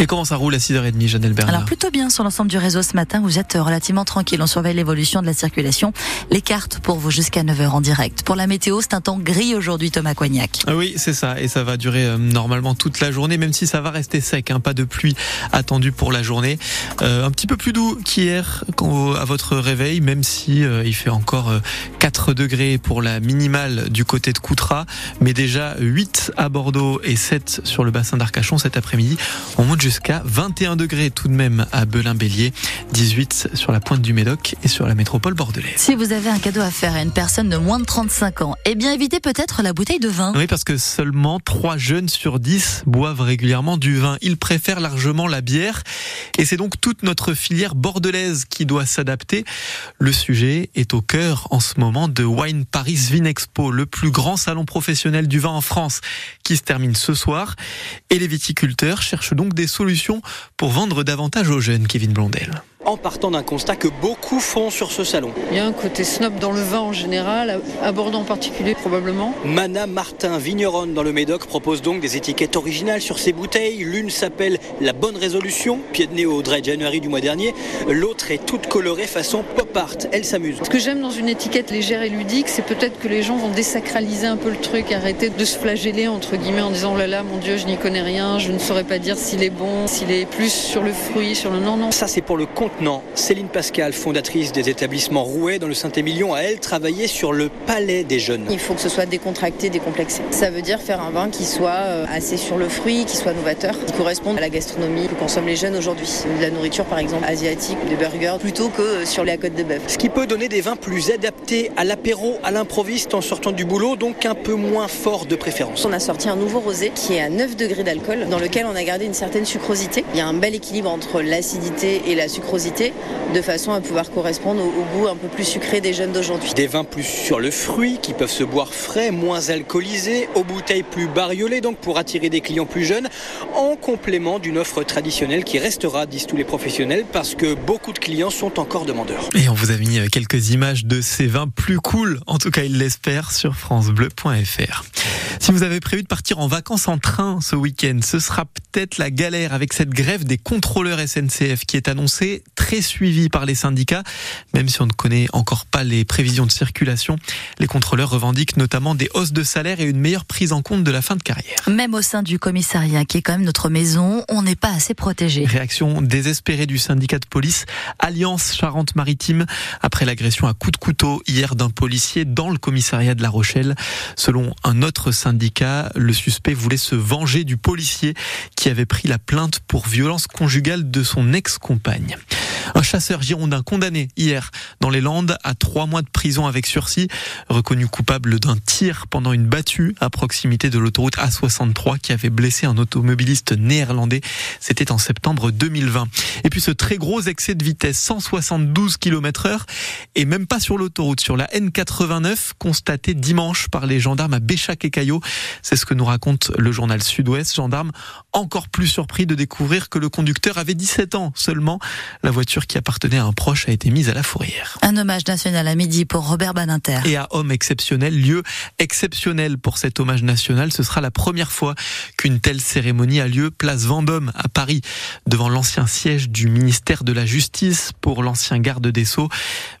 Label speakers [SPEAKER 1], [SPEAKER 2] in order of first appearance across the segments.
[SPEAKER 1] Et comment ça roule à 6h30, Janelle Bernard
[SPEAKER 2] Alors plutôt bien sur l'ensemble du réseau ce matin. Vous êtes relativement tranquille. On surveille l'évolution de la circulation. Les cartes pour vous jusqu'à 9h en direct. Pour la météo, c'est un temps gris aujourd'hui, Thomas Coignac.
[SPEAKER 1] Ah oui, c'est ça. Et ça va durer euh, normalement toute la journée, même si ça va rester sec. Hein. Pas de pluie attendue pour la journée. Euh, un petit peu plus doux qu'hier à votre réveil, même si euh, il fait encore 4 degrés pour la minimale du côté de Coutras, mais déjà 8 à Bordeaux et 7 sur le bassin d'Arcachon cet après-midi. On monte jusqu'à 21 degrés tout de même à Belin-Bélier, 18 sur la pointe du Médoc et sur la métropole bordelaise.
[SPEAKER 2] Si vous avez un cadeau à faire à une personne de moins de 35 ans, eh bien évitez peut-être la bouteille de vin.
[SPEAKER 1] Oui, parce que seulement 3 jeunes sur 10 boivent régulièrement du vin. Ils préfèrent largement la bière et c'est donc toute notre filière bordelaise qui doit s'adapter. Le sujet est au cœur en ce moment de Wine Paris Vinexpo, le plus grand salon professionnel du vin en France qui se termine ce soir. Et les viticulteurs cherchent donc des solutions pour vendre davantage aux jeunes, Kevin Blondel
[SPEAKER 3] en partant d'un constat que beaucoup font sur ce salon.
[SPEAKER 4] Il y a un côté snob dans le vin en général, à Bordeaux en particulier probablement.
[SPEAKER 3] Mana Martin, vigneronne dans le Médoc, propose donc des étiquettes originales sur ses bouteilles. L'une s'appelle La Bonne Résolution, pied de nez au Dry January du mois dernier. L'autre est toute colorée façon pop art. Elle s'amuse.
[SPEAKER 4] Ce que j'aime dans une étiquette légère et ludique, c'est peut-être que les gens vont désacraliser un peu le truc, arrêter de se flageller entre guillemets en disant oh là là, mon Dieu, je n'y connais rien, je ne saurais pas dire s'il est bon, s'il est plus sur le fruit, sur le non non.
[SPEAKER 3] Ça c'est pour le compte non, Céline Pascal, fondatrice des établissements Rouet dans le Saint-Émilion, a elle travaillé sur le palais des jeunes.
[SPEAKER 5] Il faut que ce soit décontracté, décomplexé. Ça veut dire faire un vin qui soit euh, assez sur le fruit, qui soit novateur, qui corresponde à la gastronomie que consomment les jeunes aujourd'hui. De la nourriture par exemple asiatique, des burgers, plutôt que euh, sur la côte de bœuf.
[SPEAKER 3] Ce qui peut donner des vins plus adaptés à l'apéro, à l'improviste en sortant du boulot, donc un peu moins fort de préférence.
[SPEAKER 5] On a sorti un nouveau rosé qui est à 9 degrés d'alcool, dans lequel on a gardé une certaine sucrosité. Il y a un bel équilibre entre l'acidité et la sucrosité de façon à pouvoir correspondre au, goût un peu plus sucré des jeunes d'aujourd'hui.
[SPEAKER 3] Des vins plus sur le fruit qui peuvent se boire frais, moins alcoolisés, aux bouteilles plus bariolées donc pour attirer des clients plus jeunes, en complément d'une offre traditionnelle qui restera, disent tous les professionnels, parce que beaucoup de clients sont encore demandeurs.
[SPEAKER 1] Et on vous a mis quelques images de ces vins plus cool, en tout cas il l'espère, sur francebleu.fr. Si vous avez prévu de partir en vacances en train ce week-end, ce sera peut-être la galère avec cette grève des contrôleurs SNCF qui est annoncée, très suivie par les syndicats. Même si on ne connaît encore pas les prévisions de circulation, les contrôleurs revendiquent notamment des hausses de salaire et une meilleure prise en compte de la fin de carrière.
[SPEAKER 2] Même au sein du commissariat, qui est quand même notre maison, on n'est pas assez protégé.
[SPEAKER 1] Réaction désespérée du syndicat de police Alliance Charente-Maritime après l'agression à coups de couteau hier d'un policier dans le commissariat de La Rochelle. Selon un autre syndicat, le suspect voulait se venger du policier qui avait pris la plainte pour violence conjugale de son ex-compagne. Un chasseur girondin condamné hier dans les Landes à trois mois de prison avec sursis, reconnu coupable d'un tir pendant une battue à proximité de l'autoroute A63 qui avait blessé un automobiliste néerlandais. C'était en septembre 2020. Et puis ce très gros excès de vitesse, 172 km heure, et même pas sur l'autoroute, sur la N89, constaté dimanche par les gendarmes à Béchac et Caillot. C'est ce que nous raconte le journal Sud-Ouest. Gendarme encore plus surpris de découvrir que le conducteur avait 17 ans seulement. La voiture qui appartenait à un proche a été mise à la fourrière.
[SPEAKER 2] Un hommage national à midi pour Robert Badinter.
[SPEAKER 1] Et à homme exceptionnel, lieu exceptionnel pour cet hommage national. Ce sera la première fois qu'une telle cérémonie a lieu place Vendôme à Paris, devant l'ancien siège du ministère de la Justice pour l'ancien garde des Sceaux.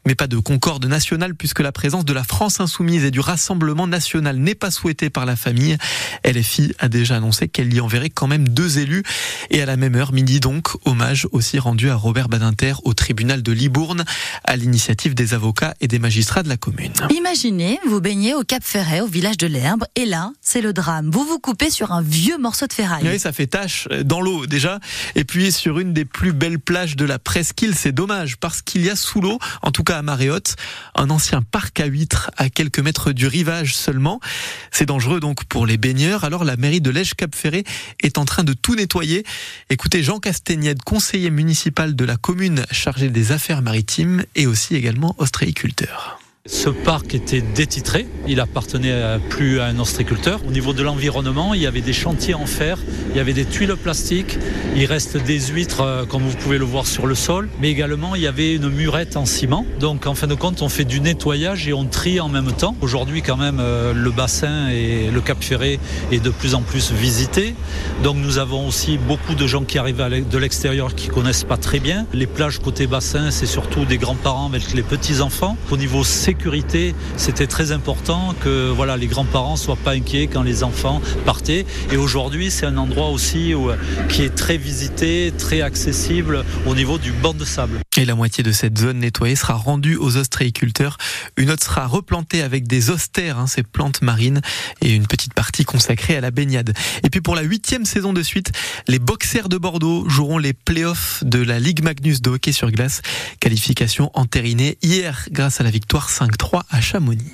[SPEAKER 1] Mais pas de concorde nationale puisque la présence de la France insoumise et du Rassemblement national n'est pas souhaitée par la famille. LFI a déjà annoncé qu'elle y enverrait quand même deux élus. Et à la même heure, midi donc, hommage aussi rendu à Robert Badinter au tribunal de Libourne à l'initiative des avocats et des magistrats de la commune.
[SPEAKER 2] Imaginez, vous baignez au Cap Ferret, au village de l'Herbe, et là, c'est le drame. Vous vous coupez sur un vieux morceau de ferraille.
[SPEAKER 1] Oui, ça fait tache dans l'eau déjà. Et puis sur une des plus belles plages de la presqu'île, c'est dommage parce qu'il y a sous l'eau, en tout cas à marée haute, un ancien parc à huîtres à quelques mètres du rivage seulement. C'est dangereux donc pour les baigneurs. Alors la mairie de Lège Cap Ferret est en train de tout nettoyer. Écoutez Jean Castagnède, conseiller municipal de la commune chargé des affaires maritimes et aussi également ostréiculteur.
[SPEAKER 6] Ce parc était détitré, il appartenait plus à un ostréiculteur. Au niveau de l'environnement, il y avait des chantiers en fer, il y avait des tuiles plastiques, il reste des huîtres euh, comme vous pouvez le voir sur le sol, mais également il y avait une murette en ciment. Donc en fin de compte, on fait du nettoyage et on trie en même temps. Aujourd'hui quand même, euh, le bassin et le Cap Ferré est de plus en plus visité. Donc nous avons aussi beaucoup de gens qui arrivent de l'extérieur qui connaissent pas très bien. Les plages côté bassin, c'est surtout des grands-parents avec les petits-enfants. Au niveau sécurité, c'était très important que voilà, les grands-parents soient pas inquiets quand les enfants partaient. Et aujourd'hui, c'est un endroit aussi où, qui est très visité, très accessible au niveau du banc de sable.
[SPEAKER 1] Et la moitié de cette zone nettoyée sera rendue aux ostréiculteurs. Une autre sera replantée avec des austères, hein, ces plantes marines, et une petite partie consacrée à la baignade. Et puis pour la huitième saison de suite, les boxers de Bordeaux joueront les playoffs de la Ligue Magnus de hockey sur glace. Qualification entérinée hier grâce à la victoire 5-3 à Chamonix.